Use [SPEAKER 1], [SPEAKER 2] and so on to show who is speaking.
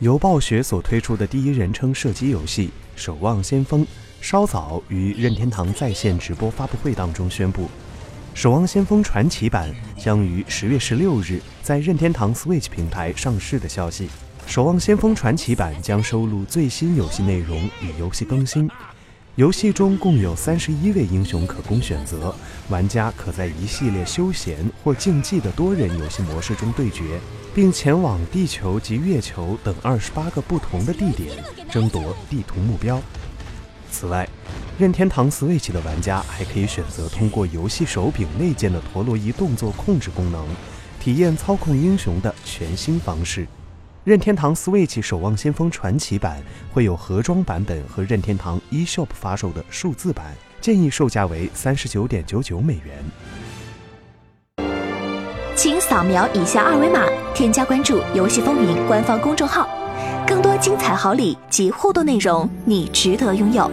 [SPEAKER 1] 由暴雪所推出的第一人称射击游戏《守望先锋》稍早于任天堂在线直播发布会当中宣布，《守望先锋传奇版》将于十月十六日在任天堂 Switch 平台上市的消息。《守望先锋传奇版》将收录最新游戏内容与游戏更新。游戏中共有三十一位英雄可供选择，玩家可在一系列休闲或竞技的多人游戏模式中对决，并前往地球及月球等二十八个不同的地点争夺地图目标。此外，任天堂 Switch 的玩家还可以选择通过游戏手柄内建的陀螺仪动作控制功能，体验操控英雄的全新方式。任天堂 Switch《守望先锋传奇版》会有盒装版本和任天堂 eShop 发售的数字版，建议售价为三十九点九九美元。
[SPEAKER 2] 请扫描以下二维码，添加关注“游戏风云”官方公众号，更多精彩好礼及互动内容，你值得拥有。